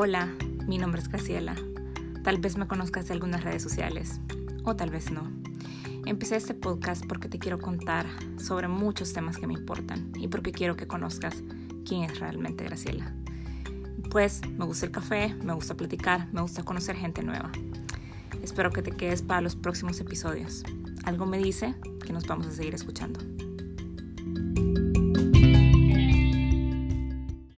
Hola, mi nombre es Graciela. Tal vez me conozcas de algunas redes sociales, o tal vez no. Empecé este podcast porque te quiero contar sobre muchos temas que me importan y porque quiero que conozcas quién es realmente Graciela. Pues me gusta el café, me gusta platicar, me gusta conocer gente nueva. Espero que te quedes para los próximos episodios. Algo me dice que nos vamos a seguir escuchando.